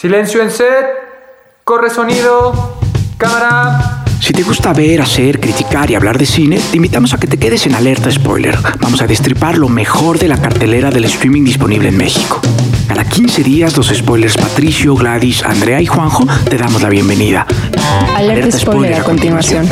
Silencio en set, corre sonido, cámara. Si te gusta ver, hacer, criticar y hablar de cine, te invitamos a que te quedes en alerta spoiler. Vamos a destripar lo mejor de la cartelera del streaming disponible en México. Cada 15 días, los spoilers Patricio, Gladys, Andrea y Juanjo te damos la bienvenida. Alerta, spoiler, a continuación.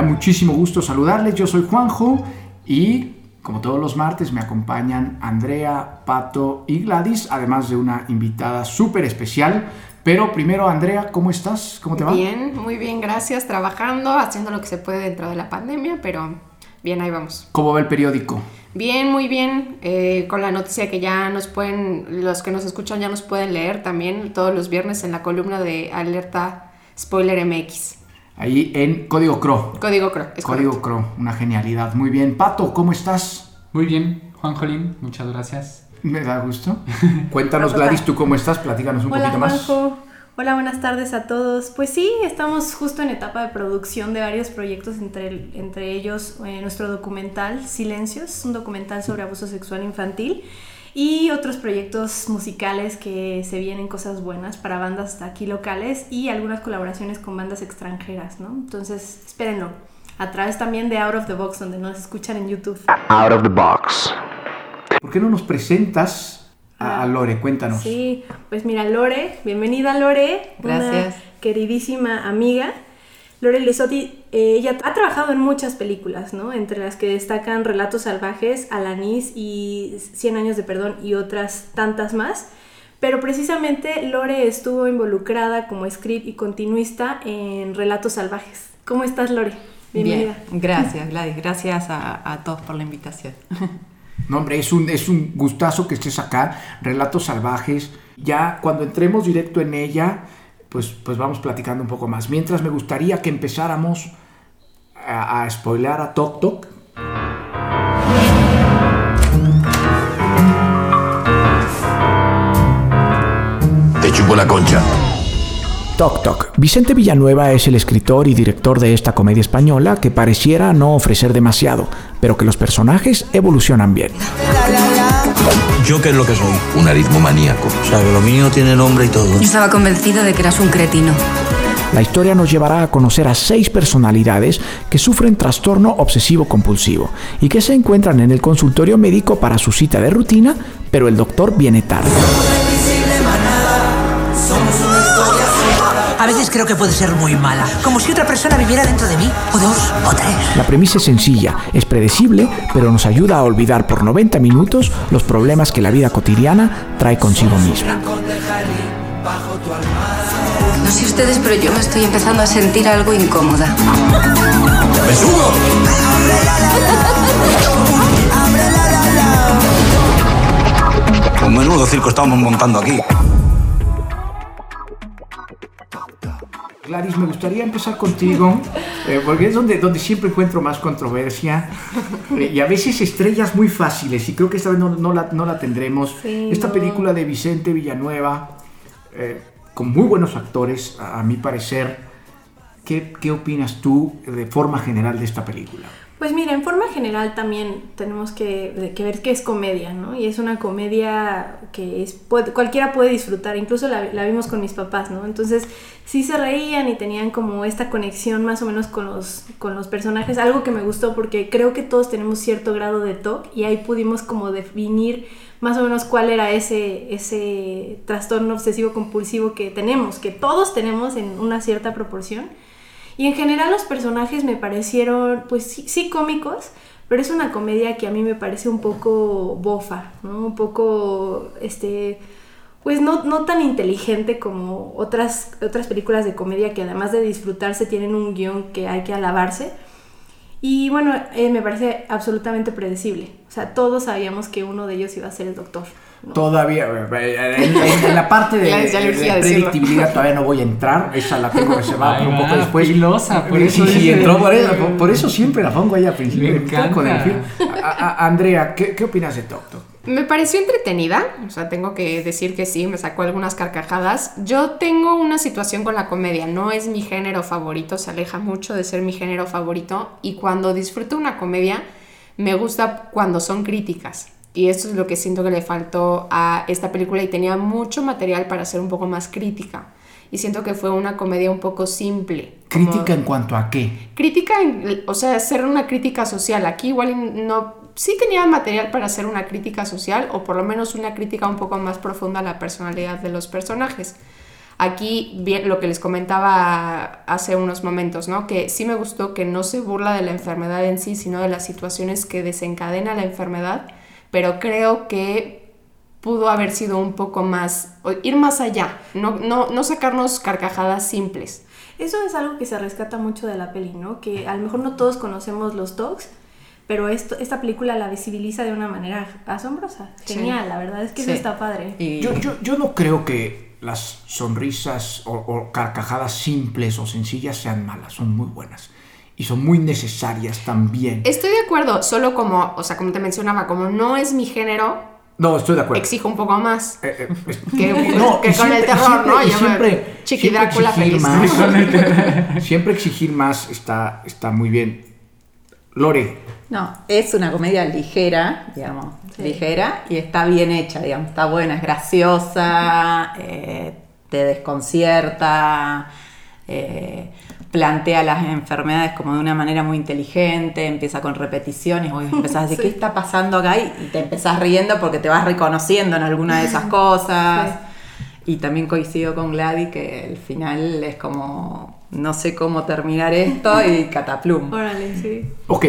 Da muchísimo gusto saludarles. Yo soy Juanjo y como todos los martes me acompañan Andrea, Pato y Gladys, además de una invitada súper especial. Pero primero, Andrea, ¿cómo estás? ¿Cómo te va? Bien, muy bien, gracias. Trabajando, haciendo lo que se puede dentro de la pandemia, pero bien, ahí vamos. ¿Cómo va el periódico? Bien, muy bien. Eh, con la noticia que ya nos pueden, los que nos escuchan ya nos pueden leer también todos los viernes en la columna de Alerta Spoiler MX. Ahí en Código CRO. Código CRO. Es Código CRO, una genialidad. Muy bien. Pato, ¿cómo estás? Muy bien, Juan Jolín, muchas gracias. Me da gusto. Cuéntanos, Gladys, ¿tú cómo estás? Platícanos un Hola, poquito más. Juanjo. Hola, buenas tardes a todos. Pues sí, estamos justo en etapa de producción de varios proyectos, entre, entre ellos eh, nuestro documental Silencios, un documental sobre abuso sexual infantil, y otros proyectos musicales que se vienen cosas buenas para bandas aquí locales y algunas colaboraciones con bandas extranjeras, ¿no? Entonces, espérenlo. A través también de Out of the Box, donde nos escuchan en YouTube. Out of the box. ¿Por qué no nos presentas a, a Lore? Cuéntanos. Sí, pues mira, Lore, bienvenida Lore. Gracias. Una queridísima amiga. Lore Lisotti, eh, ella ha trabajado en muchas películas, ¿no? Entre las que destacan Relatos Salvajes, Alanis y Cien Años de Perdón y otras tantas más. Pero precisamente Lore estuvo involucrada como script y continuista en Relatos Salvajes. ¿Cómo estás, Lore? Bienvenida. Bien, gracias Gladys, gracias a, a todos por la invitación. No, hombre, es un, es un gustazo que estés acá. Relatos salvajes. Ya cuando entremos directo en ella, pues, pues vamos platicando un poco más. Mientras me gustaría que empezáramos a, a spoilear a Tok Tok. Te chupo la concha. Toc Toc. Vicente Villanueva es el escritor y director de esta comedia española que pareciera no ofrecer demasiado, pero que los personajes evolucionan bien. ¿Yo qué es lo que soy? Un aritmomaníaco. O sea, que lo mío tiene nombre y todo. Yo estaba convencido de que eras un cretino. La historia nos llevará a conocer a seis personalidades que sufren trastorno obsesivo compulsivo y que se encuentran en el consultorio médico para su cita de rutina, pero el doctor viene tarde. Veces creo que puede ser muy mala, como si otra persona viviera dentro de mí, o dos, o tres. La premisa es sencilla, es predecible, pero nos ayuda a olvidar por 90 minutos los problemas que la vida cotidiana trae consigo misma. No sé ustedes, pero yo me estoy empezando a sentir algo incómoda. ¡Besugo! Un menudo circo estamos montando aquí. Gladys, me gustaría empezar contigo, eh, porque es donde, donde siempre encuentro más controversia eh, y a veces estrellas muy fáciles, y creo que esta vez no, no la, no la tendremos. Sí, esta no. película de Vicente Villanueva, eh, con muy buenos actores, a, a mi parecer, ¿qué, ¿qué opinas tú de forma general de esta película? Pues mira, en forma general también tenemos que, ver que es comedia, ¿no? Y es una comedia que es, cualquiera puede disfrutar, incluso la, la vimos con mis papás, ¿no? Entonces sí se reían y tenían como esta conexión más o menos con los, con los personajes, algo que me gustó porque creo que todos tenemos cierto grado de TOC y ahí pudimos como definir más o menos cuál era ese, ese trastorno obsesivo compulsivo que tenemos, que todos tenemos en una cierta proporción. Y en general los personajes me parecieron, pues sí, sí cómicos, pero es una comedia que a mí me parece un poco bofa, ¿no? Un poco, este, pues no, no tan inteligente como otras, otras películas de comedia que además de disfrutarse tienen un guion que hay que alabarse. Y bueno, eh, me parece absolutamente predecible. O sea, todos sabíamos que uno de ellos iba a ser el doctor. ¿No? Todavía, eh, en, en- en la parte de, de predictibilidad todavía no voy a entrar, esa la tengo reservada para un poco después. filosa, por eso sí, entró por eso, por, por eso siempre la pongo ahí al principio. Con el encanta. fil. A- a- Andrea, ¿qué, qué opinas de Tok Tok? Me pareció entretenida, o sea, tengo que decir que sí, me sacó algunas carcajadas. Yo tengo una situación con la comedia, no es mi género favorito, se aleja mucho de ser mi género favorito y cuando disfruto una comedia me gusta cuando son críticas. Y eso es lo que siento que le faltó a esta película y tenía mucho material para ser un poco más crítica. Y siento que fue una comedia un poco simple. ¿Crítica en cuanto a qué? Crítica, en, o sea, ser una crítica social. Aquí igual no, sí tenía material para hacer una crítica social o por lo menos una crítica un poco más profunda a la personalidad de los personajes. Aquí, bien, lo que les comentaba hace unos momentos, ¿no? Que sí me gustó que no se burla de la enfermedad en sí, sino de las situaciones que desencadena la enfermedad, pero creo que pudo haber sido un poco más, ir más allá, no, no, no sacarnos carcajadas simples. Eso es algo que se rescata mucho de la peli, ¿no? Que a lo mejor no todos conocemos los dogs, pero esto, esta película la visibiliza de una manera asombrosa. Genial, la verdad es que eso está padre. Yo, yo, yo no creo que las sonrisas o, o, carcajadas simples o sencillas sean malas, son muy buenas. Y son muy necesarias también. Estoy de acuerdo, solo como, o sea, como te mencionaba, como no es mi género, no, estoy de acuerdo. Exijo un poco más. Eh, eh, es, que, no, que con siempre, el terror, siempre, ¿no? Y siempre, siempre feliz. Más, siempre exigir más está, está muy bien. Lore. No, es una comedia ligera, digamos, sí. ligera y está bien hecha, digamos, está buena, es graciosa, eh, te desconcierta, eh, plantea las enfermedades como de una manera muy inteligente, empieza con repeticiones, vos empezás a decir, sí. ¿qué está pasando acá? Y te empezás riendo porque te vas reconociendo en alguna de esas cosas. Sí. Y también coincido con Gladys que el final es como, no sé cómo terminar esto y cataplum. Órale, sí. Ok.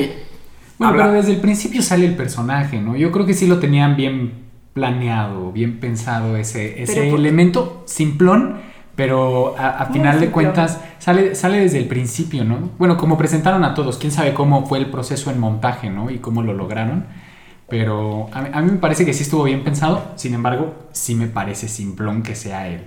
Bueno, Habla. pero desde el principio sale el personaje, ¿no? Yo creo que sí lo tenían bien planeado, bien pensado ese, ese elemento simplón, pero a, a final de cuentas sale, sale desde el principio, ¿no? Bueno, como presentaron a todos, quién sabe cómo fue el proceso en montaje, ¿no? Y cómo lo lograron. Pero a mí, a mí me parece que sí estuvo bien pensado, sin embargo, sí me parece simplón que sea él.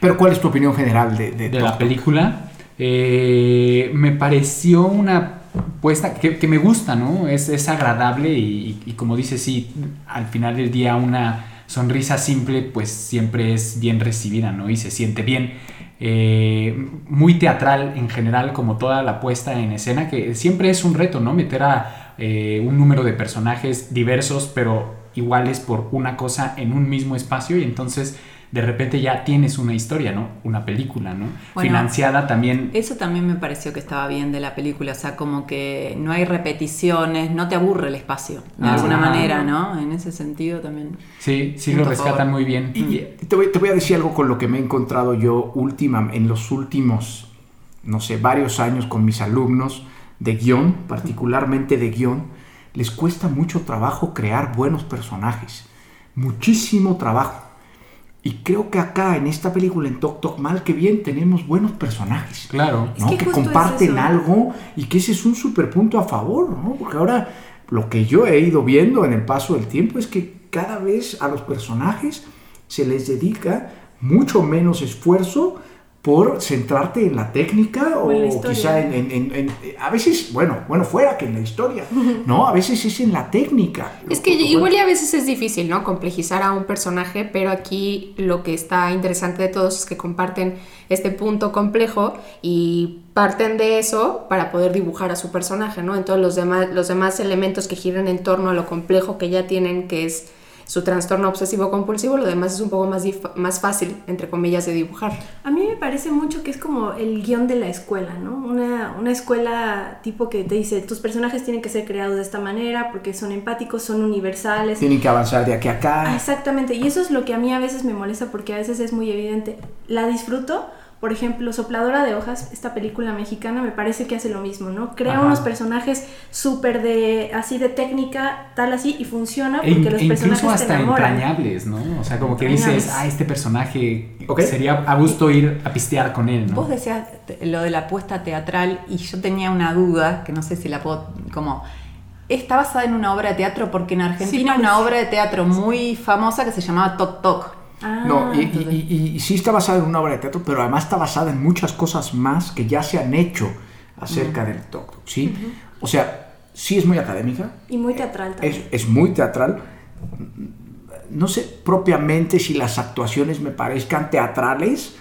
Pero ¿cuál es tu opinión general de, de, de la película? Eh, me pareció una puesta que, que, me gusta, ¿no? Es, es agradable y, y, y, como dice, sí, al final del día una sonrisa simple pues siempre es bien recibida, ¿no? Y se siente bien. Eh, muy teatral en general, como toda la puesta en escena, que siempre es un reto, ¿no? Meter a eh, un número de personajes diversos, pero iguales por una cosa en un mismo espacio y entonces de repente ya tienes una historia, ¿no? Una película, ¿no? Bueno, Financiada también. Eso también me pareció que estaba bien de la película, o sea, como que no hay repeticiones, no te aburre el espacio, de ah, alguna manera, ¿no? En ese sentido también. Sí, sí lo rescatan muy bien. Y te voy, te voy, a decir algo con lo que me he encontrado yo última, en los últimos, no sé, varios años con mis alumnos de guion, particularmente de guion, les cuesta mucho trabajo crear buenos personajes. Muchísimo trabajo y creo que acá en esta película, en Tok Tok Mal, que bien tenemos buenos personajes. Claro. ¿no? Es que, que comparten es algo y que ese es un super punto a favor, ¿no? Porque ahora lo que yo he ido viendo en el paso del tiempo es que cada vez a los personajes se les dedica mucho menos esfuerzo por centrarte en la técnica o, o quizá en, en, en, en, a veces, bueno, bueno, fuera que en la historia, ¿no? A veces es en la técnica. Es que igual y a veces es difícil, ¿no? Complejizar a un personaje, pero aquí lo que está interesante de todos es que comparten este punto complejo y parten de eso para poder dibujar a su personaje, ¿no? Entonces los demás, los demás elementos que giran en torno a lo complejo que ya tienen, que es su trastorno obsesivo compulsivo, lo demás es un poco más, más fácil, entre comillas, de dibujar. A mí me parece mucho que es como el guion de la escuela, ¿no? Una, una escuela tipo que te dice, tus personajes tienen que ser creados de esta manera porque son empáticos, son universales. Tienen que avanzar de aquí a acá. Ah, exactamente, y eso es lo que a mí a veces me molesta porque a veces es muy evidente. La disfruto, por ejemplo, Sopladora de Hojas, esta película mexicana, me parece que hace lo mismo, ¿no? Crea Ajá. unos personajes súper de, así de técnica, tal así, y funciona porque e, los e personajes incluso hasta te enamoran. entrañables, ¿no? O sea, como que dices, ah, este personaje okay. sería a gusto ir a pistear con él, ¿no? Vos decías lo de la apuesta teatral y yo tenía una duda, que no sé si la puedo, como... Está basada en una obra de teatro porque en Argentina sí, una obra de teatro muy famosa que se llamaba Toc Toc. Ah, no, y, y, y, y, sí está basada en una obra de teatro, pero además está basada en muchas cosas más que ya se han hecho acerca uh -huh. del Tok Tok, ¿sí? Uh -huh. O sea, sí es muy académica. Y muy teatral también. Es, es muy teatral. no sé propiamente si las actuaciones me parezcan teatrales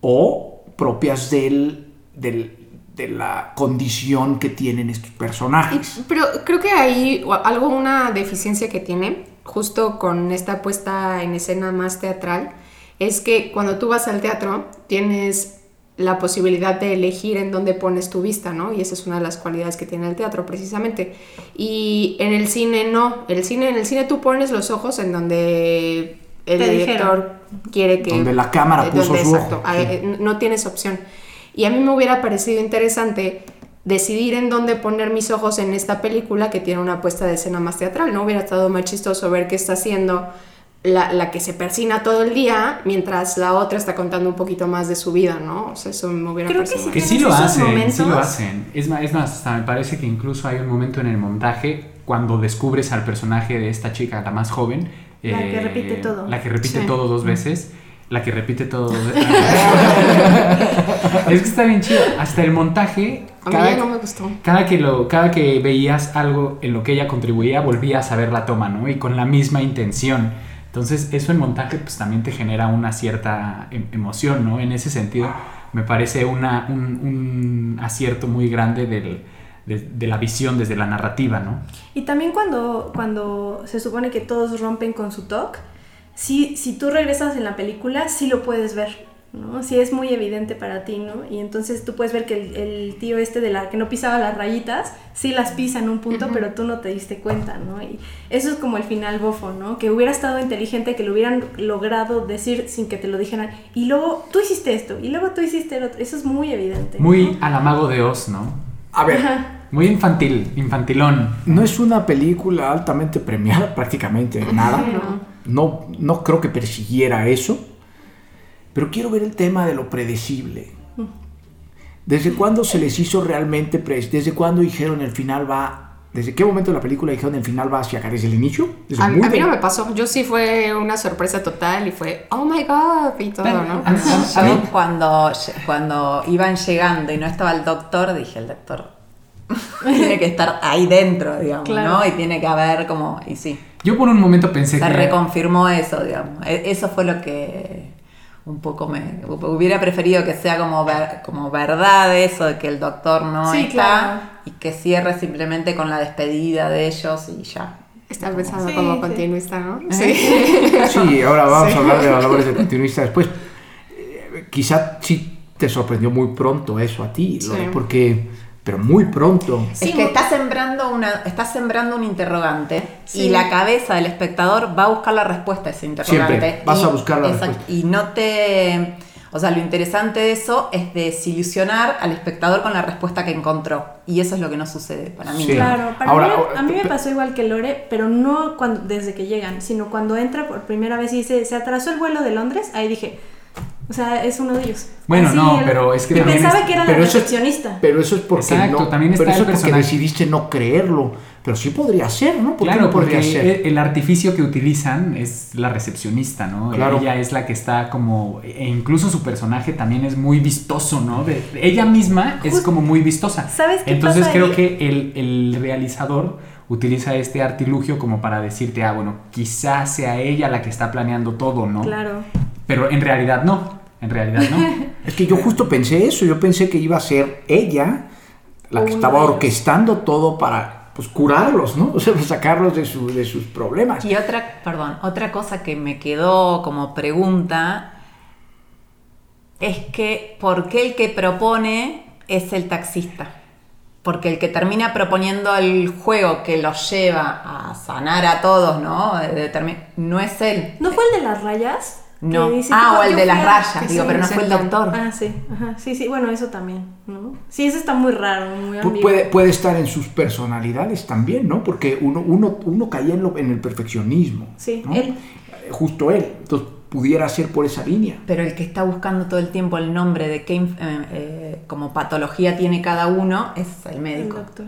o propias del, del, de la condición que tienen estos personajes. Pero creo que hay algo, una deficiencia que tiene, justo con esta puesta en escena más teatral, es que cuando tú vas al teatro tienes la posibilidad de elegir en dónde pones tu vista, ¿no? Y esa es una de las cualidades que tiene el teatro, precisamente. Y en el cine no. El cine, en el cine tú pones los ojos en donde el director quiere que... Donde la cámara puso su exacto, No tienes opción. Y a mí me hubiera parecido interesante decidir en dónde poner mis ojos en esta película que tiene una puesta de escena más teatral, ¿no? Hubiera estado más chistoso ver qué está haciendo la, la, que se persina todo el día, mientras la otra está contando un poquito más de su vida, ¿no? O sea, eso me hubiera Creo parecido. Que sí, que sí lo hacen, sí lo hacen. Es más, es más, hasta me parece que incluso hay un momento en el montaje cuando descubres al personaje de esta chica, la más joven. La que repite todo. La que repite sí. todo dos veces. La que repite todo. es que está bien chido. Hasta el montaje. A cada, mí no me gustó. Cada que, lo, cada que veías algo en lo que ella contribuía, volvías a ver la toma, ¿no? Y con la misma intención. Entonces, eso en montaje, pues también te genera una cierta emoción, ¿no? En ese sentido, me parece una, un, un acierto muy grande del, de, de, la visión desde la narrativa, ¿no? Y también cuando, cuando se supone que todos rompen con su talk si, si tú regresas en la película, sí lo puedes ver, ¿no? Sí es muy evidente para ti, ¿no? Y entonces tú puedes ver que el, el tío este de la que no pisaba las rayitas, sí las pisa en un punto, uh -huh. pero tú no te diste cuenta, ¿no? Y eso es como el final bofo, ¿no? Que hubiera estado inteligente, que lo hubieran logrado decir sin que te lo dijeran. Y luego tú hiciste esto, y luego tú hiciste el otro. Eso es muy evidente. Muy ¿no? al amago de Oz, ¿no? A ver. Ajá. Muy infantil, infantilón. No es una película altamente premiada, prácticamente nada. No. No, no creo que persiguiera eso, pero quiero ver el tema de lo predecible. ¿Desde cuándo se les hizo realmente, desde cuándo dijeron el final va, desde qué momento de la película dijeron el final va hacia acá, desde el inicio? Desde a, a, mí no me pasó, yo sí fue una sorpresa total y fue, oh my god, y todo, ¿no? A mí cuando, cuando iban llegando y no estaba el doctor, dije, el doctor tiene que estar ahí dentro, digamos, claro. ¿no? Y tiene que haber como, y sí. Yo por un momento pensé Se que... Se reconfirmó eso, digamos. Eso fue lo que un poco me... Hubiera preferido que sea como, ver, como verdad eso de que el doctor no sí, está claro. y que cierre simplemente con la despedida de ellos y ya. Estás pensando sí, como sí. continuista, ¿no? Sí. sí, ahora vamos a hablar de las labores de continuista después. Eh, quizá sí te sorprendió muy pronto eso a ti, porque pero muy pronto. Es que está sembrando, una, está sembrando un interrogante sí. y la cabeza del espectador va a buscar la respuesta a ese interrogante. Siempre vas y, a buscar la respuesta. Y no te... O sea, lo interesante de eso es desilusionar al espectador con la respuesta que encontró. Y eso es lo que no sucede para mí. Sí. Claro, para ahora, mí, a mí me pasó igual que Lore, pero no cuando, desde que llegan, sino cuando entra por primera vez y dice, se atrasó el vuelo de Londres, ahí dije, o sea, es uno de ellos. Bueno, Así no, pero es que y también pensaba es, que era pero recepcionista. Pero eso es porque Exacto, no, también está pero eso el es porque decidiste no creerlo. Pero sí podría ser, ¿no? ¿Por claro, qué no podría porque ser? el artificio que utilizan es la recepcionista, ¿no? Claro. Ella es la que está como e incluso su personaje también es muy vistoso, ¿no? De, ella misma es como muy vistosa. ¿Sabes qué Entonces pasa creo ahí? que el, el realizador utiliza este artilugio como para decirte, ah, bueno, quizás sea ella la que está planeando todo, ¿no? Claro. Pero en realidad no. En realidad no. es que yo justo pensé eso, yo pensé que iba a ser ella la que estaba orquestando todo para pues curarlos, ¿no? O sea, sacarlos de, su, de sus problemas. Y otra, perdón, otra cosa que me quedó como pregunta es que ¿por qué el que propone es el taxista? Porque el que termina proponiendo el juego que los lleva a sanar a todos, ¿no? De, de, no es él. ¿No fue el de las rayas? No. Dice, ah, o el de las rayas, digo, sí, pero no fue el doctor. Ah, sí, ajá. sí, sí, bueno, eso también, ¿no? Sí, eso está muy raro, muy ambiguo. Puede, puede estar en sus personalidades también, ¿no? Porque uno, uno, uno caía en, lo, en el perfeccionismo. Sí, ¿no? él. Justo él. Entonces, pudiera ser por esa línea. Pero el que está buscando todo el tiempo el nombre de qué eh, eh, como patología tiene cada uno es el médico. El doctor.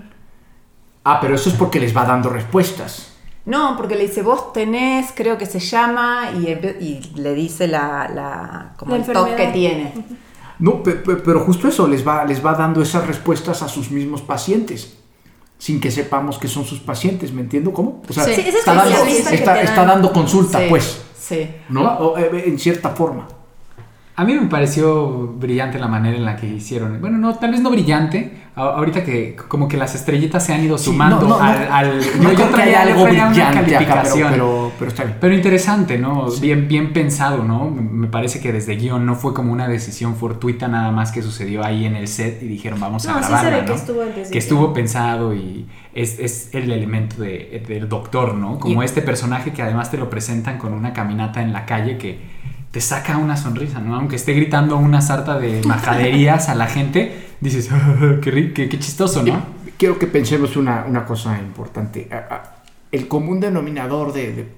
Ah, pero eso es porque les va dando respuestas. No, porque le dice, vos tenés, creo que se llama, y, y le dice la, la como la el toque que tiene. No, pero justo eso, les va, les va dando esas respuestas a sus mismos pacientes. sin que sepamos que son sus pacientes, ¿me entiendo cómo? O sea, Sí, está, dando, está- está dan. dando consulta, Sí, pues, Sí. ¿no? O, eh, en cierta forma. A mí me pareció brillante la manera en la que hicieron. Bueno, no, tal vez no brillante. A- ahorita que como que las estrellitas se han ido sumando no, no, no. al, al- No yo- traía- algo una brillante acá, pero, calificación. pero, pero está bien. Pero interesante, ¿no? Bien, bien pensado, ¿no? Me parece que desde guion no fue como una decisión fortuita nada más que sucedió ahí en el set y dijeron vamos a No, sí se grabarla, ve que estuvo desde que estuvo pensado y es, es el elemento de- del doctor, ¿no? Como Y- este personaje que además te lo presentan con una caminata en la calle que te saca una sonrisa, ¿no? Aunque esté gritando una sarta de majaderías a la gente, dices, qué, ri- qué, qué chistoso, ¿no? Quiero que pensemos una, una cosa importante. El común denominador de, de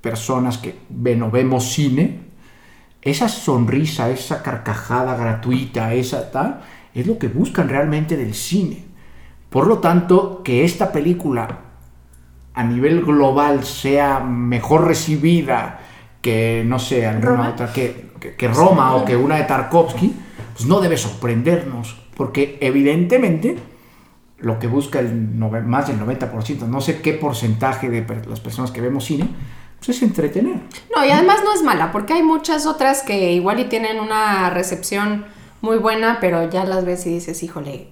personas que ven o vemos cine, esa sonrisa, esa carcajada gratuita, esa tal, es lo que buscan realmente del cine. Por lo tanto, que esta película a nivel global sea mejor recibida que, no sé, alguna ¿Roma? otra, que, que- que Roma o que una de Tarkovsky, pues no debe sorprendernos, porque evidentemente lo que busca el nove- más del 90%, no sé qué porcentaje de las personas que vemos cine, pues es entretener. No, y además no es mala, porque hay muchas otras que igual y tienen una recepción muy buena, pero ya las ves y dices, híjole.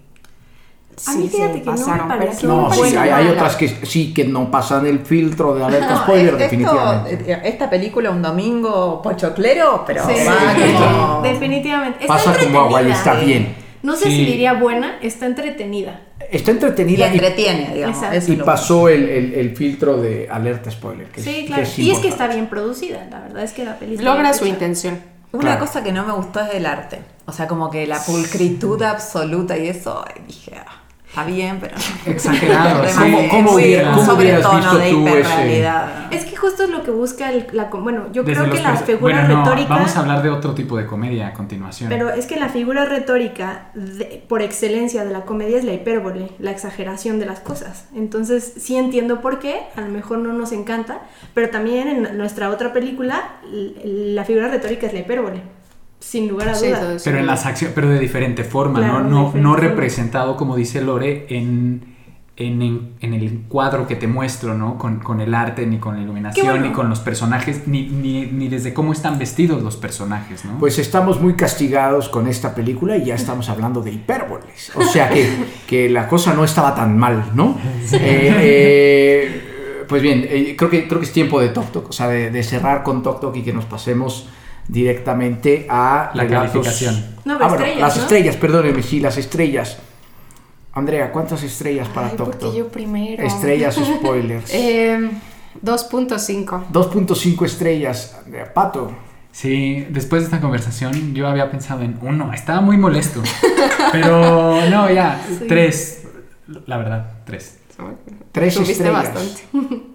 A mí sí fíjate que no me pareció No, sí, hay, otras que sí que no pasan el filtro de alerta No, spoiler, definitivamente. eh, esta película un domingo pochoclero, pero Sí, va sí, como... definitivamente. Está Pasa como agua y está bien. No sé Sí. si diría buena, está entretenida. Está Y entretenida y, entretiene, digamos. Y es lo- pasó el, el- el filtro de alerta spoiler. que es- Sí, que claro. es y es que está bien producida, la verdad es que la película Logra su intención. Una Claro. cosa que no me gustó es el arte. O sea, como que la pulcritud absoluta y eso, dije, ah, está bien, pero... Exagerado, sí. ¿Cómo- cómo Muy- hubiera- un cómo hubieras sobretono visto de tú ese- hiperrealidad. Es que justo es lo que busca el- la... Bueno, yo Desde creo que los la perso- figura bueno, no, retórica... Vamos a hablar de otro tipo de comedia a continuación. Pero es que la figura retórica de- por excelencia de la comedia es la hipérbole, la exageración de las cosas. Entonces sí entiendo por qué, a lo mejor no nos encanta, pero también en nuestra otra película la figura retórica es la hipérbole, sin lugar a dudas. Pero en las acciones, pero de diferente forma, Claro, ¿no? No, diferente no forma. representado, como dice Lore, en, en, en- en el cuadro que te muestro, ¿no? Con, con el arte, ni con la iluminación, bueno. ni con los personajes, ni, ni, ni desde cómo están vestidos los personajes, ¿no? Pues estamos muy castigados con esta película y ya estamos hablando de hipérboles. O sea que, que la cosa no estaba tan mal, ¿no? Eh, eh, pues bien, eh, creo, que, creo que es tiempo de Tok Tok, o sea, de, de cerrar con Tok Tok y que nos pasemos directamente a La relatos- calificación. No, Ah, bueno, las ¿no? estrellas, perdóneme, sí, las estrellas. Andrea, ¿cuántas estrellas para Ay, Tok porque yo primero. Estrellas spoilers. Eh, 2.5. 2.5 estrellas. Andrea, Pato. Sí, después de esta conversación yo había pensado en uno, estaba muy molesto. pero no, ya, tres. La verdad, tres. Tres estrellas. bastante.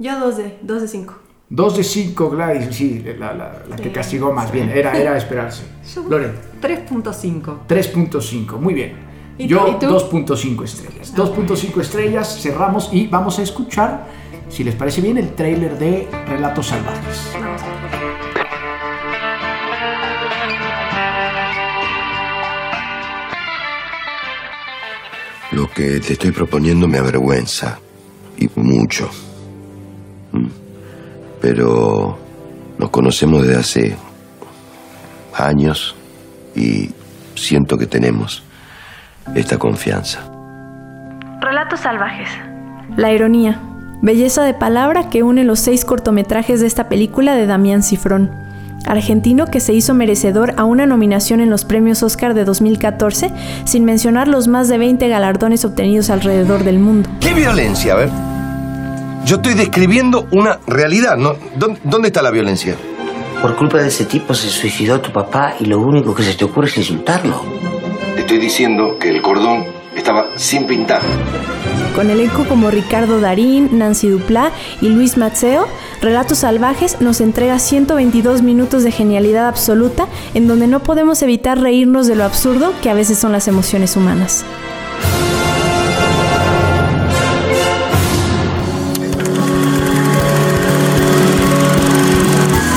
Yo dos de, dos de cinco. 2 de 5, Gladys, sí, la, la- la que castigó más bien, era, era esperarse. Loren, 3.5. 3.5, muy bien. ¿Y Yo tú? ¿Y tú? 2.5 estrellas. 2.5 estrellas, cerramos y vamos a escuchar, si les parece bien, el tráiler de Relatos Salvajes. Vamos a ver. Lo que te estoy proponiendo me avergüenza. Y mucho. Mm. Pero nos conocemos desde hace años y siento que tenemos esta confianza. Relatos salvajes. La ironía. Belleza de palabra que une los seis cortometrajes de esta película de Damián Cifrón. Argentino que se hizo merecedor a una nominación en los premios Oscar de 2014, sin mencionar los más de 20 galardones obtenidos alrededor del mundo. ¿Qué violencia? A ver. Yo estoy describiendo una realidad, ¿no? ¿Dónde, dónde está la violencia? Por culpa de ese tipo se suicidó tu papá y lo único que se te ocurre es insultarlo. Estoy diciendo que el cordón estaba sin pintar. Con elenco como Ricardo Darín, Nancy Duplá y Luis Mazzeo, Relatos Salvajes nos entrega 122 minutos de genialidad absoluta en donde no podemos evitar reírnos de lo absurdo que a veces son las emociones humanas.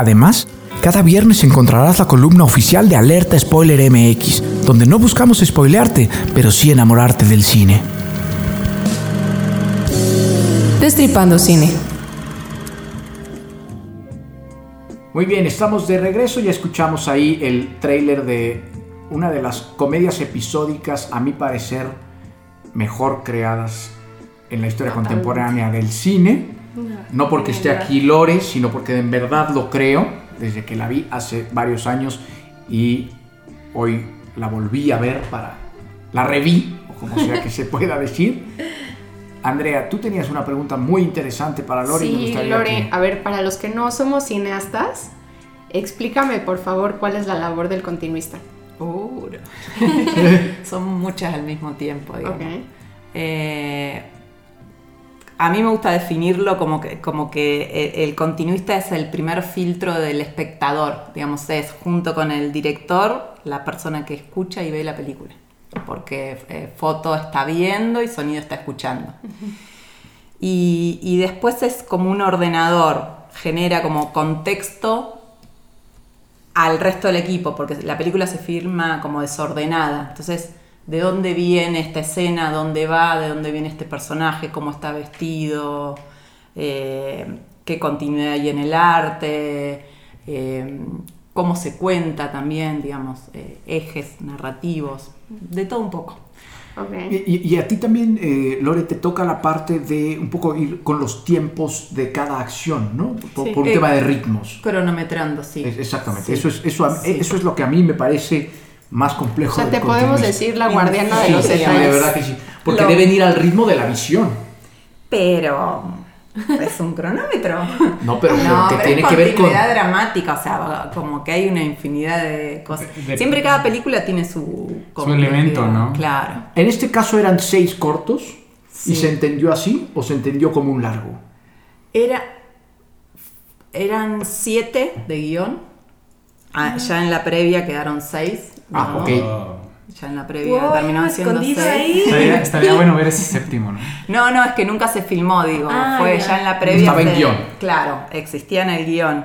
Además, cada viernes encontrarás la columna oficial de Alerta Spoiler MX, donde no buscamos spoilearte, pero sí enamorarte del cine. Destripando cine. Muy bien, estamos de regreso y escuchamos ahí el tráiler de una de las comedias episódicas, a mi parecer, mejor creadas en la historia contemporánea del cine. No porque esté aquí Lore, sino porque en verdad lo creo, desde que la vi hace varios años y hoy la volví a ver para... La reví, o como sea que se pueda decir. Andrea, tú tenías una pregunta muy interesante para Lore. y me Sí, gustaría Lore, que- a ver, para los que no somos cineastas, explícame por favor cuál es la labor del continuista. Uh, Son muchas al mismo tiempo, digamos. Eh, a mí me gusta definirlo como que, como que el, el continuista es el primer filtro del espectador, digamos, es junto con el director la persona que escucha y ve la película. Porque eh, foto está viendo y sonido está escuchando. Y, y después es como un ordenador, genera como contexto al resto del equipo, porque la película se firma como desordenada. Entonces, ¿de dónde viene esta escena? ¿Dónde va? ¿De dónde viene este personaje? ¿Cómo está vestido? Eh, ¿Qué continuidad hay en el arte? Eh, ¿Cómo se cuenta también, digamos, eh, ejes narrativos? De todo un poco. Y, y- y a ti también, eh, Lore, te toca la parte de un poco ir con los tiempos de cada acción, ¿no? Por, Sí. por un Eh, tema de ritmos. Cronometrando, sí. Es- Exactamente. Sí. Eso, es, eso, a- Sí. eso es lo que a mí me parece más complejo. O sea, te podemos decir la guardiana de los sí, detalles. de verdad que sí. Porque Lo- deben ir al ritmo de la visión. Pero es un cronómetro. No, pero, pero No, que pero tiene es que ver con... continuidad dramática, o sea, como que hay una infinidad de cosas. de- Siempre cada película tiene su... complejidad, Claro. En este caso eran seis cortos Sí. y se entendió así o se entendió como un largo. Era, eran siete de guion. Ah, ya en la previa quedaron seis. Ah, ¿no? ok. Ya en la previa Wow, siendo escondido seis. ahí. Estaría, estaría bueno ver ese séptimo, ¿no? No, no, es que nunca se filmó, digo. Ah, fue ya. ya en la previa. Estaba en guion. Claro, existía en el guion.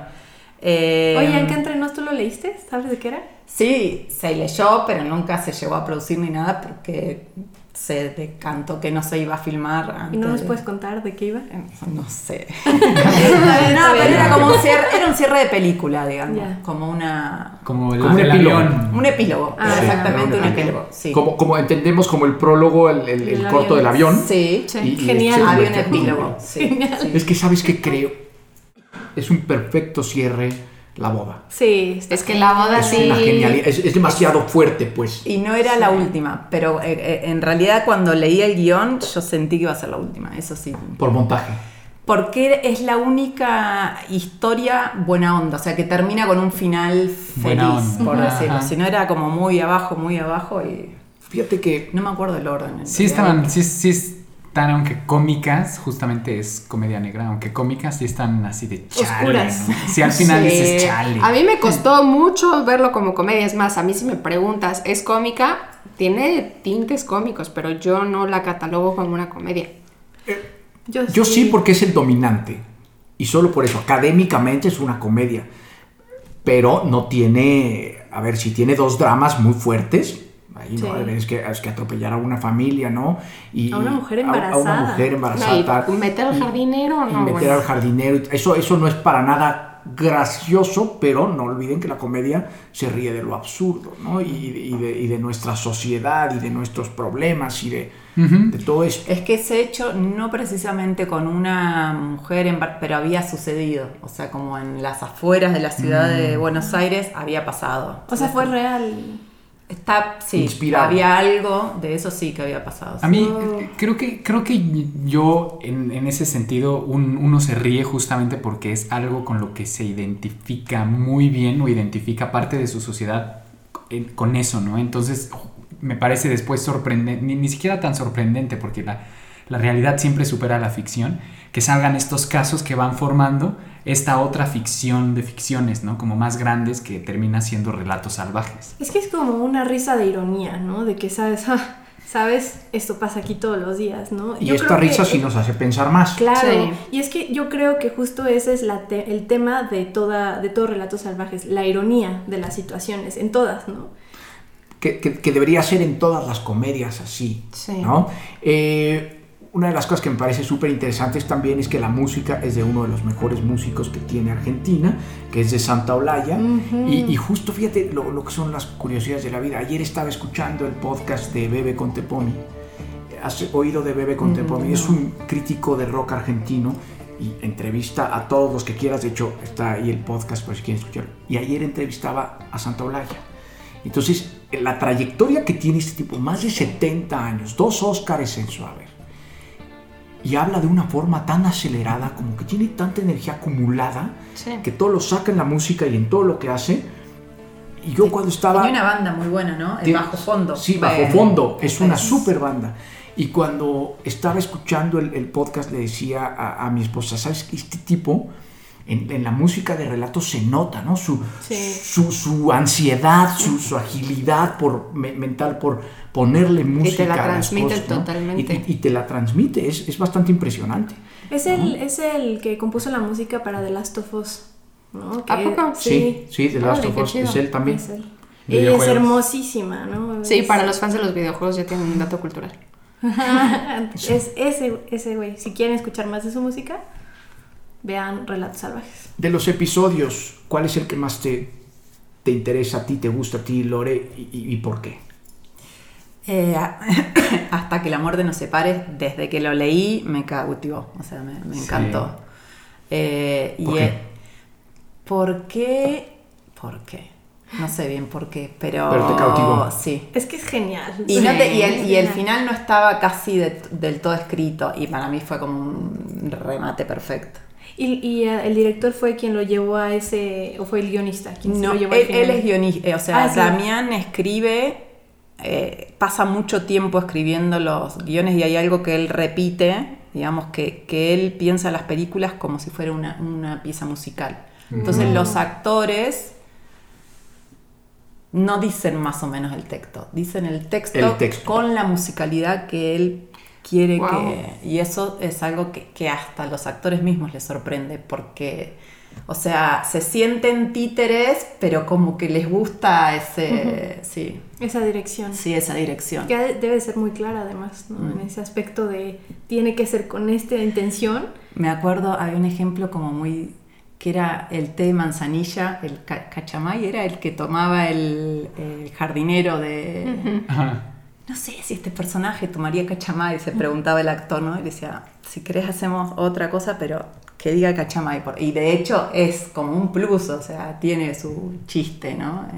Eh, Oye, ¿en qué entre nos tú lo leíste? ¿Sabes de qué era? Sí, se leyó, pero nunca se llegó a producir ni nada porque se decantó que no se iba a filmar. ¿Y antes no nos de- puedes contar de qué iba? No sé. No, pero era como un cierre, era un cierre de película, digamos. Ya. Como una. Como el, Como un epílogo. avión. Un epílogo. Ah, exactamente, un epílogo. Sí. Como, como entendemos como el prólogo, el, el- el El corto avión. del avión. Sí, Y- y Genial. se Había un epílogo. Sí, sí. Es que sabes que creo. Es un perfecto cierre la boda. Sí, Es que la boda Es sí. una genialidad. Es, es demasiado fuerte, pues. Y no era la última, pero eh, eh, en realidad cuando leí el guion yo sentí que iba a ser la última, eso sí. Por montaje. Porque es la única historia buena onda, o sea, que termina con un final feliz, por decirlo. Si no era como muy abajo, muy abajo y... Fíjate que No me acuerdo el orden. en Sí estaban, sí, sí aunque cómicas, justamente es comedia negra, aunque cómicas sí están así de chale. ¿no? Sí, al final Sí. dices chale. A mí me costó mucho verlo como comedia. Es más, a mí si me preguntas, ¿es cómica? Tiene tintes cómicos, pero yo no la catalogo como una comedia. Yo sí porque es el dominante. Y solo por eso, académicamente es una comedia. Pero no tiene, a ver, si tiene dos dramas muy fuertes, ahí no, Sí. es que, es que atropellar a una familia, ¿no? Y, A una mujer a- A, una embarazada. mujer embarazada. No, y tal. meter al Y- jardinero, y no, meter bueno. al jardinero. Eso, eso no es para nada gracioso, pero no olviden que la comedia se ríe de lo absurdo, ¿no? Y, y de, y de nuestra sociedad y de nuestros problemas y de, de todo esto. Es que ese hecho no precisamente con una mujer, en Bar- pero había sucedido. O sea, como en las afueras de la ciudad de Buenos Aires había pasado. O sea, fue real. Está, sí, Inspirado. había algo de eso sí que había pasado. A mí eh, creo que, creo que yo en, en ese sentido un- uno se ríe justamente porque es algo con lo que se identifica muy bien o identifica parte de su sociedad con eso, ¿no? Entonces me parece después sorprendente, ni, ni siquiera tan sorprendente porque la, la realidad siempre supera la ficción, que salgan estos casos que van formando esta otra ficción de ficciones, ¿no? Como más grandes que termina siendo relatos salvajes. Es que es como una risa de ironía, ¿no? De que sabes, ah, sabes, esto pasa aquí todos los días, ¿no? Y Yo esta creo que- risa sí nos hace pensar más. Claro, Sí. y es que yo creo que justo ese es la te- el tema de toda de todos relatos salvajes, la ironía de las situaciones, en todas, ¿no? que, que- que debería ser en todas las comedias así, Sí. ¿no? Eh, una de las cosas que me parece súper interesantes también es que la música es de uno de los mejores músicos que tiene Argentina, que es de Santa Olaya. y, y justo fíjate lo, lo que son las curiosidades de la vida. Ayer estaba escuchando el podcast de Bebe Conteponi. ¿Has oído de Bebe Conteponi? Es un crítico de rock argentino y entrevista a todos los que quieras. De hecho, está ahí el podcast por si quieren escucharlo. Y ayer entrevistaba a Santa Olaya. Entonces, la trayectoria que tiene este tipo, más de 70 años, dos Óscares en su haber, y habla de una forma tan acelerada, como que tiene tanta energía acumulada, Sí. que todo lo saca en la música y en todo lo que hace. Y yo cuando estaba... Tenía una banda muy buena, ¿no? El Tiene- Bajo Fondo. Sí, Bajo Fondo. Es una super banda. Y cuando estaba escuchando el, el podcast le decía a, a mi esposa, ¿sabes que este tipo en, en la música de relatos se nota, ¿no? Su, su, su ansiedad, su, su agilidad por, me- mental por ponerle música la a las transmite cosas, ¿no? totalmente. Y, y- y te la transmite, es, es bastante impresionante. Es el, es el que compuso la música para The Last of Us, ¿no? ¿A poco? Sí, sí, The Last Órale, of Us, es él también. Es él. Es hermosísima, ¿no? Sí, Es- para los fans de los videojuegos ya tienen un dato cultural. es ese, ese güey. Si quieren escuchar más de su música, vean Relatos Salvajes. De los episodios, ¿cuál es el que más te, te interesa a ti, te gusta a ti, Lore, y, y- y por qué? Eh, hasta que la muerte nos separe, desde que lo leí me cautivó, o sea, me, me Sí. encantó. Eh, y ¿Por qué? eh, ¿por qué? ¿Por qué? No sé bien por qué, pero... Pero te cautivó. Sí. Es que es genial. Y, no te- y el, Es y el final no estaba casi de- del todo escrito y para mí fue como un remate perfecto. Y, y, eh, el director fue quien lo llevó a ese, o fue el guionista quien se No, lo llevó al él, final? él es guionista, eh, o sea, Ah, sí. Damián escribe, eh, pasa mucho tiempo escribiendo los guiones y hay algo que él repite, digamos, que, que él piensa las películas como si fuera una, una pieza musical. Entonces Mm. los actores no dicen más o menos el texto, dicen el texto, El texto. con la musicalidad que él quiere Wow. que... Y eso es algo que, que hasta a los actores mismos les sorprende porque... O sea, se sienten títeres, pero como que les gusta ese... Sí, Esa dirección. sí, esa dirección. Que de- debe ser muy clara además, ¿no? Mm. En ese aspecto de tiene que ser con esta intención. Me acuerdo, había un ejemplo como muy... que era el té de manzanilla, el ca- cachamay, era el que tomaba el, el jardinero de... No sé si este personaje tomaría cachamay, se preguntaba el actor, ¿no? Y decía, si querés hacemos otra cosa, pero que diga cachamay. por-". Y de hecho es como un plus, o sea, tiene su chiste, ¿no?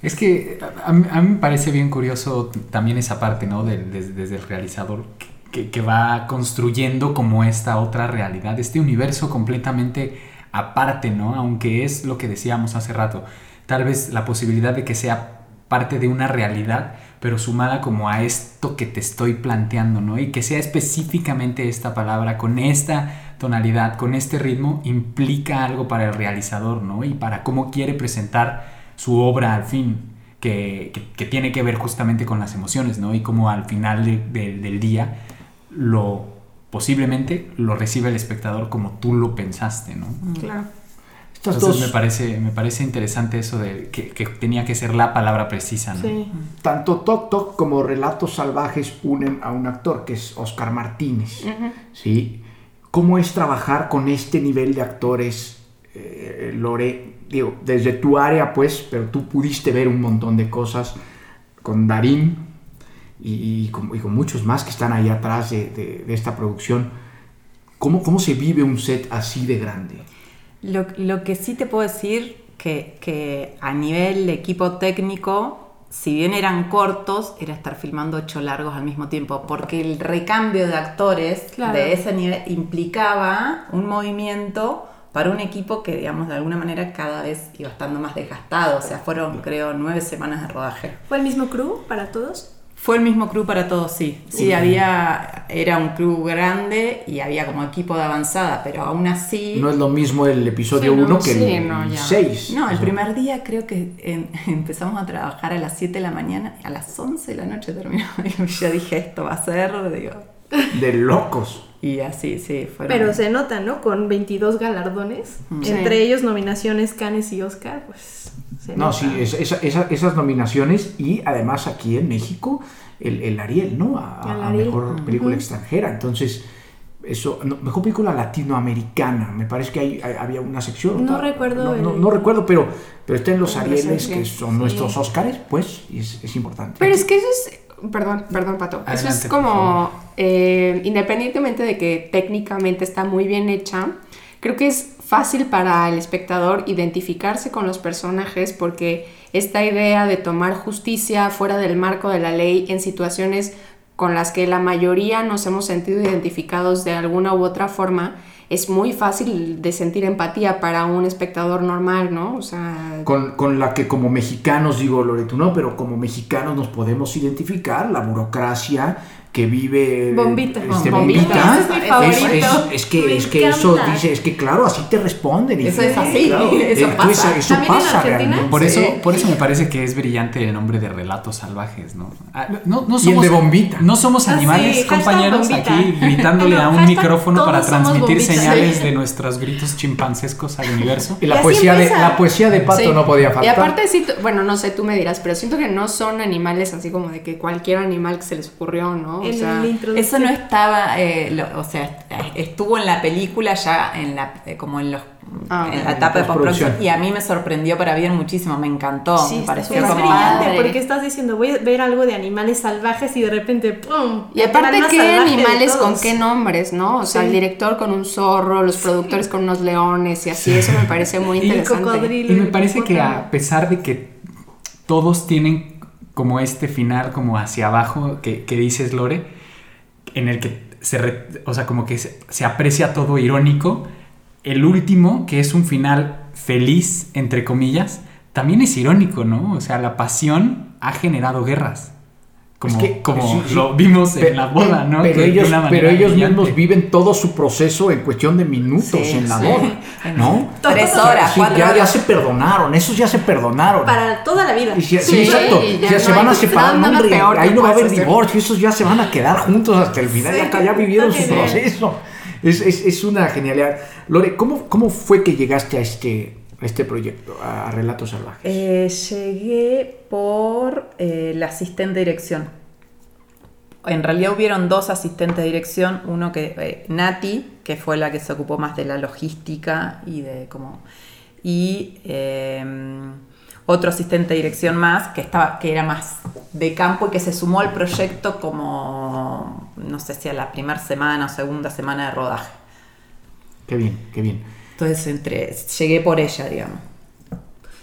Es que a, mí a mí me parece bien curioso también esa parte, ¿no? Des- desde el realizador que, que va construyendo como esta otra realidad, este universo completamente aparte, ¿no? Aunque es lo que decíamos hace rato, tal vez la posibilidad de que sea parte de una realidad, pero sumada como a esto que te estoy planteando, ¿no? Y que sea específicamente esta palabra, con esta tonalidad, con este ritmo, implica algo para el realizador, ¿no? Y para cómo quiere presentar su obra al fin, que, que- tiene que ver justamente con las emociones, ¿no? Y cómo al final de- del día lo posiblemente lo recibe el espectador como tú lo pensaste, ¿no? Claro. Entonces dos, me parece, me parece interesante eso de que, que tenía que ser la palabra precisa, ¿no? Sí. tanto Tok Tok como Relatos Salvajes unen a un actor que es Oscar Martínez. ¿sí? ¿Cómo es trabajar con este nivel de actores, eh, Lore? Digo, desde tu área, pues, pero tú pudiste ver un montón de cosas con Darín y, y con, y con muchos más que están ahí atrás de, de- de esta producción. ¿Cómo, ¿Cómo se vive un set así de grande? Lo, lo que sí te puedo decir que, que a nivel equipo técnico si bien eran cortos, era estar filmando ocho largos al mismo tiempo, porque el recambio de actores Claro. de ese nivel implicaba un movimiento para un equipo que, digamos, de alguna manera cada vez iba estando más desgastado. O sea, fueron, creo, nueve semanas de rodaje. ¿Fue el mismo crew para todos? Fue el mismo crew para todos, sí. Sí, había, era un crew grande y había como equipo de avanzada, pero aún así... No es lo mismo el episodio Sí, no, 1 que sí, el no, ya. 6. No, el primer día creo que en- empezamos a trabajar a las 7 de la mañana y a las 11 de la noche terminó. Y yo dije, esto va a ser, digo. De locos. Y así, sí, fueron. Pero se nota, ¿no? Con 22 galardones, entre ellos nominaciones Cannes y Oscar, pues se No, nota. sí, es- esa- esa- esas nominaciones y además aquí en México el, el Ariel, ¿no? A, El a mejor película extranjera. Entonces, eso, no, mejor película latinoamericana. Me parece que hay- hay- había una sección. No tal. recuerdo No, no- el- no recuerdo, pero, pero está en los Arieles, que sí. son nuestros Óscares, pues, y es, es importante. Pero es que eso es. Perdón, perdón, Pato. eso es como. eh, independientemente de que técnicamente está muy bien hecha, creo que es fácil para el espectador identificarse con los personajes porque esta idea de tomar justicia fuera del marco de la ley en situaciones con las que la mayoría nos hemos sentido identificados de alguna u otra forma, es muy fácil de sentir empatía para un espectador normal, ¿no? O sea, Con, con la que como mexicanos, digo Loreto, no, pero como mexicanos nos podemos identificar, la burocracia que vive Bombita. este, Bombita. Es mi es, favorito. es- es que, Me es que eso dice, es que claro, así te responden. y- Eso es así, claro, eso eh, pasa. Realmente. Por eso, por eso me parece que es brillante el nombre de Relatos Salvajes, ¿no? Ah, no, no Y el somos, de Bombita. No somos Ah, animales, sí, compañeros, Bombita. aquí gritándole No, a un micrófono para transmitir señales Sí. de nuestros gritos chimpancescos al universo. Y la así poesía, de, la poesía de Pato Sí. no podía faltar. Y aparte, sí, bueno, no sé, tú me dirás, pero siento que no son animales así como de que cualquier animal que se les ocurrió, ¿no? O En sea. Eso no estaba, eh, lo- o sea, estuvo en la película ya en la, eh, como en los Ah, en la etapa de postproducción. y a mí me sorprendió para bien muchísimo, me encantó, Sí, me pareció como brillante porque estás diciendo, voy a ver algo de animales salvajes y de repente, ¡pum! Y aparte, ¿qué animales con qué nombres, no? O sea, Sí. el director con un zorro, los productores con unos leones y así, eso me parece muy Y interesante. cocodrilo. Y me parece que a pesar de que todos tienen como este final como hacia abajo que, que dices Lore, en el que se, re- o sea, como que se, se aprecia todo irónico, el último, que es un final feliz, entre comillas, también es irónico, ¿no? O sea, la pasión ha generado guerras. Como, Es que- como sí, sí. lo vimos en la boda, ¿no? Pero Que de ellos, una pero manera ellos brillante. mismos viven todo su proceso en cuestión de minutos Sí, en la sí. boda. ¿No? Tres horas, Sí, cuatro ya, se perdonaron, esos ya se perdonaron. Para toda la vida. Y si- sí, Sí, exacto. Ya, ya se van a hay separar, no, hombre, peor ahí no va a haber divorcio, esos ya se van a quedar juntos hasta el final, Sí, ya, ya vivieron su proceso. Es, es, es una genialidad. Lore, ¿cómo, ¿cómo fue que llegaste a este, este proyecto, a, Relatos Salvajes? Eh, llegué por eh, la asistente de dirección. En realidad hubieron dos asistentes de dirección, uno que eh, Nati, que fue la que se ocupó más de la logística y de como y eh, otro asistente de dirección más que estaba que era más de campo y que se sumó al proyecto como no sé si a la primera semana o segunda semana de rodaje. Qué bien, qué bien. Entonces entre llegué por ella, digamos.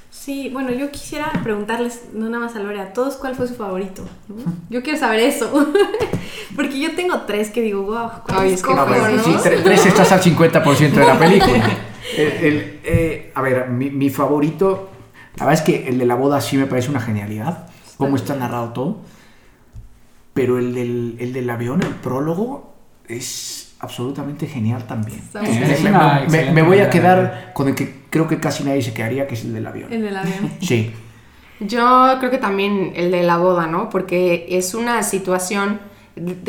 Sí, bueno, yo quisiera preguntarles, no nada más a Lore, a todos cuál fue su favorito. ¿no? Yo quiero saber eso. Porque yo tengo tres que digo, wow, ¿cuál Ay, es que No, no? tres estás al 50% de la película. El- el, eh, a ver, mi, mi favorito, la verdad es que el de la boda sí me parece una genialidad, cómo está narrado todo, pero el del, el del avión, el prólogo, es absolutamente genial también. Me- me, bien. Es me- una me- excelente me voy a quedar con el que creo que casi nadie se quedaría, que es el del avión. El avión. Sí. Yo creo que también el de la boda, ¿no? Porque es una situación,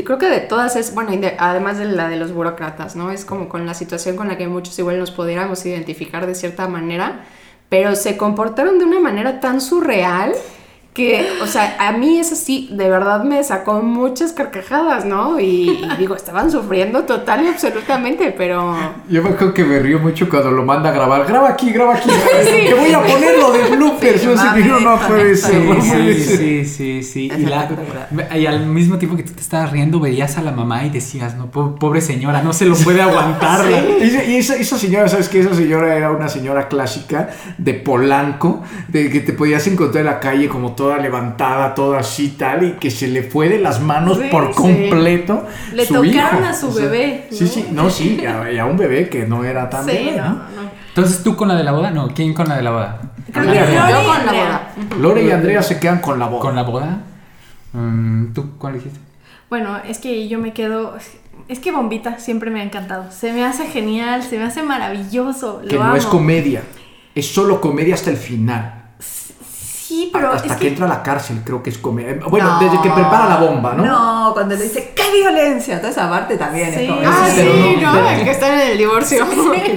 creo que de todas es, bueno, además de la de los burócratas, ¿no? Es como con la situación con la que muchos igual nos pudiéramos identificar de cierta manera, pero se comportaron de una manera tan surreal que, o sea, a mí eso sí, de verdad me sacó muchas carcajadas, ¿no? Y, y digo, estaban sufriendo total y absolutamente, pero... Yo me acuerdo que me río mucho cuando lo manda a grabar. Graba aquí, graba aquí. Que voy a ponerlo no, puede ser. no puede Sí, ser. sí, sí, sí. Y, la- espectacular. y al mismo tiempo que tú te estabas riendo, veías a la mamá y decías, no, po- pobre señora, no se lo puede aguantar. Y, esa- y esa, esa señora, ¿sabes qué? Esa señora era una señora clásica de Polanco, de que te podías encontrar en la calle como toda levantada, toda así tal, y que se le fue de las manos Sí, por sí. completo. Le su tocaron hijo. a su O sea, bebé, Sí, ¿no? sí, no, sí, y a, y a un bebé que no era tan Sí, bebé, no, ¿no? no. Entonces, ¿tú con la de la boda? No, ¿quién con la de la boda? Creo que Andrea, Lore con la Andrea. boda. Lore y Andrea se quedan con la boda. ¿Con la boda? Mm, ¿Tú cuál dijiste? Bueno, es que yo me quedo. Es que Bombita siempre me ha encantado. Se me hace genial, se me hace maravilloso. que lo no amo. es comedia, es solo comedia hasta el final. Sí, pero hasta es que, que. entra a la cárcel, creo que es comedia. Bueno, No. desde que prepara la bomba, ¿no? No, cuando le dice, ¡qué violencia! Toda esa parte también Sí. es como. Ah, Pero sí, no, ¿no? pero- El que está en el divorcio.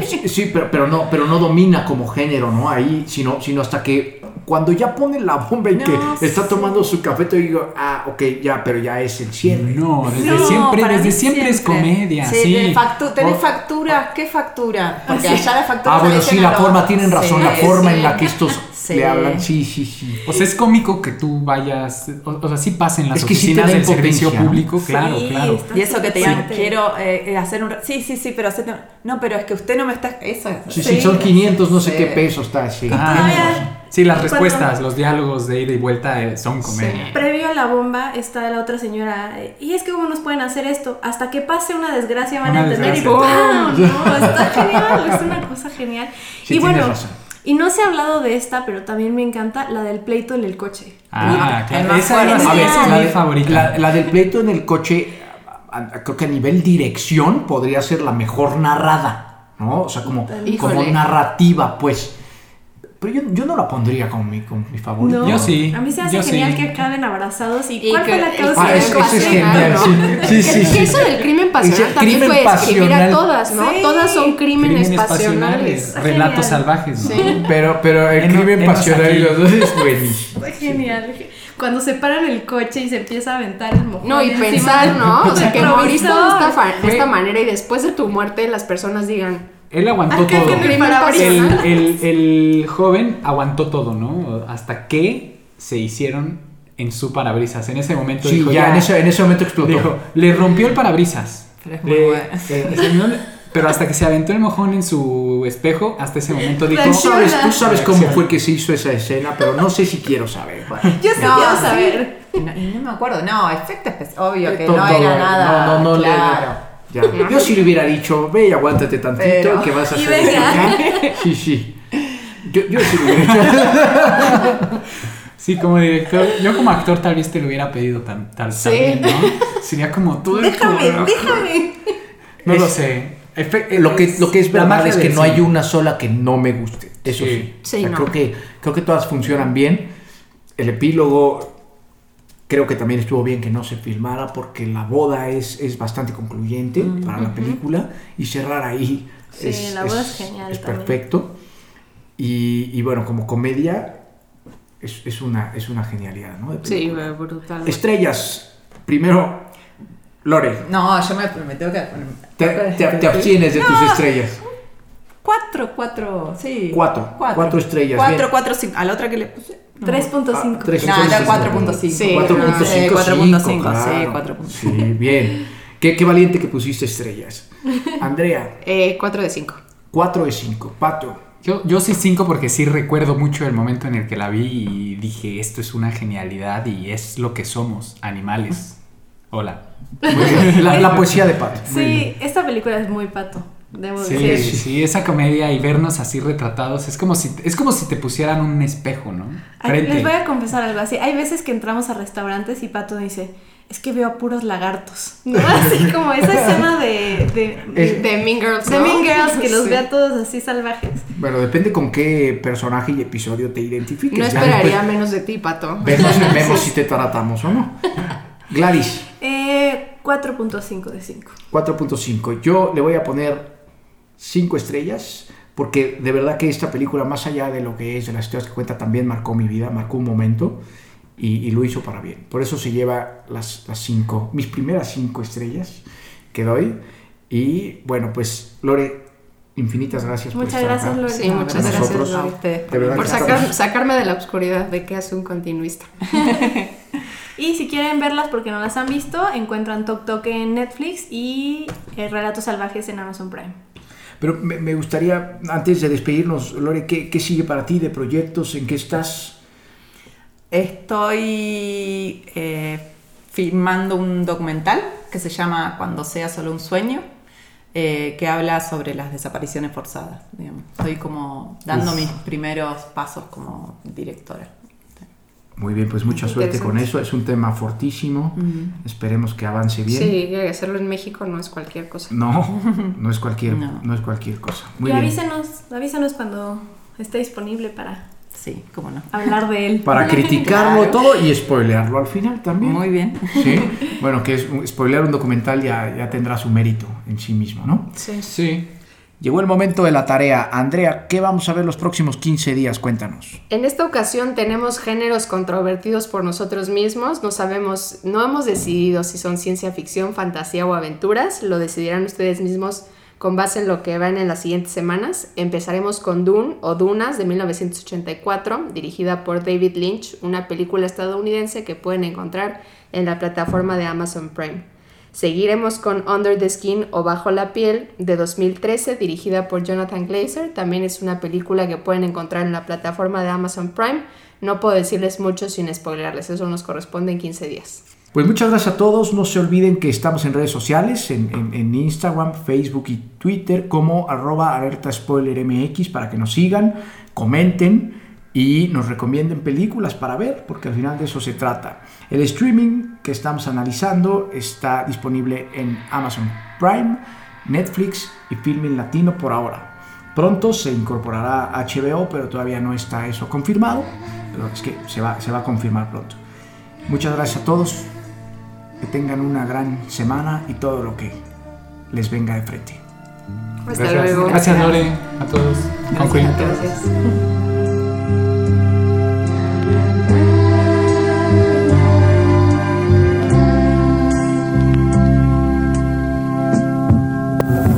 Sí, sí, pero, pero no, pero no domina como género, ¿no? Ahí, sino, sino hasta que cuando ya pone la bomba y No, que está sí. tomando su café, te digo, ah, ok, ya, pero ya es el cierre. No, desde No, siempre, desde siempre, es comedia, Sí, sí. de factu- ¿Tenés Oh. factura? ¿Qué factura? Porque Ah, sí. allá la factura. Ah, bueno, sí, la forma, tienen razón, la forma sí. en la que estos Sí. le hablan, sí, sí, sí. O sea, es cómico que tú vayas, o, o sea, sí pasa en las Es que sí oficinas del servicio público, claro, Sí, claro. Y eso que te Sí. digan, quiero eh, hacer un... Sí, sí, sí, pero un- No, pero es que usted no me está... Eso es... Sí, sí, son 500, no sé Sí. qué pesos está, sí. Ah, sí, las Cuando- respuestas, los diálogos de ida y vuelta eh, son comedia. Previo a la bomba está la otra señora. Y es que cómo nos pueden hacer esto. Hasta que pase una desgracia van Una a entender y desgracia. ¡pum! No, está genial, es una cosa genial. Sí, y bueno, tienes razón. Y no se ha hablado de esta, pero también me encanta la del pleito en el coche. Ah, claro. Esa, es la, de- favorita. la- la del pleito en el coche, creo que a nivel dirección podría ser la mejor narrada, ¿no? O sea, como, como narrativa, pues. Pero yo, yo no la pondría como mi, como mi favorita. No, Yo sí, A mí se hace genial sí. que acaben abrazados. ¿Y, Y cuál que fue la causa Ah, de eso, la eso es genial, ¿no? sí. Sí, sí, eso del crimen pasional también crimen puede escribir pasional. a todas, ¿no? Sí. Todas son crímenes, Crímenes pasionales. Relatos salvajes, ¿no? Sí. Pero, pero el crimen pasional y los dos es buenísimo. Genial. Cuando se paran el coche y se empieza a aventar el mojón. No, y pensar, ¿no? O sea, que moriste de Fue- esta manera y después de tu muerte las personas digan, Él aguantó todo. El-. El, el- joven aguantó todo, ¿no? Hasta que se hicieron en su parabrisas. En ese momento Sí, dijo, ya en ese, en ese momento explotó. dijo, le rompió el parabrisas. Pero es muy Le- bueno. eh, señor, pero hasta que se aventó el mojón en su espejo, hasta ese momento dijo, Tú sabes, tú sabes cómo fue que se hizo esa escena, pero no sé si quiero saber. Yo sí No, quiero saber. No, no me acuerdo, no, efecto especial, obvio que Todo- no era nada. No, no, no, le- claro. Ya. Yo sí le hubiera dicho, ve y aguántate tantito Pero- que vas a hacer venga. Sí, sí. Yo, yo sí le hubiera dicho. Sí, como director, yo como actor tal vez te lo hubiera pedido tan, tal, Sí. también, ¿no? Sería como todo el Déjame, déjame. No lo sé. Efe- Lo que, lo que es verdad es que no hay una sola que no me guste. Eso sí. Sí. Sí, O sea, no. creo, que, creo que todas funcionan bien. El epílogo creo que también estuvo bien que no se filmara porque la boda es, es bastante concluyente para la película y cerrar ahí Sí, es, la boda es genial es también. perfecto. Y, y bueno, como comedia es, es una, es una genialidad, ¿no? Sí, brutal. Estrellas. Primero, Lore, No, yo me, me tengo que. te, te- te abstienes de tus estrellas. Cuatro, cuatro, sí. Cuatro. Cuatro estrellas, Cuatro, bien. cuatro, cinco. A la otra que le puse. No. 3.5. Ah, tres. No, era Entonces, 4.5. Sí, 4.5, Sí, 4.5, sí, claro. 4.5. Sí, bien. Qué, qué valiente que pusiste estrellas. Andrea, Eh, 4 de 5. 4 de 5. Pato, Yo, yo sí cinco porque sí recuerdo mucho el momento en el que la vi y dije, esto es una genialidad y es lo que somos, animales. Hola. La, la poesía de Pato. Sí, esta película es muy pato. Debo Sí, decir. sí, esa comedia y vernos así retratados es como si es como si te pusieran un espejo, ¿no? Ay, les voy a confesar algo así. Hay veces que entramos a restaurantes y Pato dice, es que veo a puros lagartos. ¿no? Así como esa escena de, de, Es- De Mean Girls, de ¿no? Mean Girls, que los Sí. ve a todos así salvajes. Bueno, depende con qué personaje y episodio te identifiques. No Ya esperaría menos de ti, Pato. Vemos, vemos si te tratamos o no. Gladys, Eh, 4.5 de 5. 4.5. Yo le voy a poner 5 estrellas porque de verdad que esta película, más allá de lo que es, de las historias que cuenta, también marcó mi vida, marcó un momento y, y lo hizo para bien. Por eso se lleva las, las cinco, mis primeras 5 estrellas que doy. Y bueno, pues Lore, infinitas gracias por Muchas estar gracias, acá. Lore. Sí, muchas gracias, nosotros. Lore. De verdad Por sacar- estamos- sacarme de la oscuridad de que hace un continuista. Y si quieren verlas porque no las han visto, encuentran Tok Tok en Netflix y eh, Relatos Salvajes en Amazon Prime. Pero me, me gustaría, antes de despedirnos, Lore, ¿qué, qué sigue para ti de proyectos? ¿En qué estás? Estoy eh, filmando un documental que se llama Cuando sea solo un sueño, eh, que habla sobre las desapariciones forzadas. digamos. Estoy como dando Uf. mis primeros pasos como directora. Muy bien, pues mucha suerte con eso. Es un tema fortísimo. Esperemos que avance bien. Sí, hacerlo en México no es cualquier cosa. No, no es cualquier, No. no. es cualquier cosa. Muy y bien. avísenos, avísenos cuando esté disponible para Sí, cómo no. hablar de él. Para criticarlo Claro. todo y spoilearlo al final también. Muy bien. Sí. Bueno, que es spoilear un documental ya, ya tendrá su mérito en sí mismo, ¿no? Sí. Sí. Llegó el momento de la tarea. Andrea, ¿qué vamos a ver los próximos 15 días? Cuéntanos. En esta ocasión tenemos géneros controvertidos por nosotros mismos. No sabemos, no hemos decidido si son ciencia ficción, fantasía o aventuras. Lo decidirán ustedes mismos con base en lo que vean en las siguientes semanas. Empezaremos con Dune o Dunas de 1984, dirigida por David Lynch, una película estadounidense que pueden encontrar en la plataforma de Amazon Prime. Seguiremos con Under the Skin o Bajo la piel de 2013, dirigida por Jonathan Glazer. También es una película que pueden encontrar en la plataforma de Amazon Prime. No puedo decirles mucho sin spoilerles, eso nos corresponde en 15 días. Pues muchas gracias a todos. No se olviden que estamos en redes sociales, en, en- Instagram, Facebook y Twitter como arroba alerta spoiler MX para que nos sigan, comenten y nos recomienden películas para ver, porque al final de eso se trata. El streaming que estamos analizando está disponible en Amazon Prime, Netflix y Filmin Latino por ahora. Pronto se incorporará HBO, pero todavía no está eso confirmado. Pero es que se va, se va a confirmar pronto. Muchas gracias a todos. Que tengan una gran semana y todo lo que les venga de frente. Hasta Gracias, luego. gracias Lore, a todos. Con cuidado. Gracias.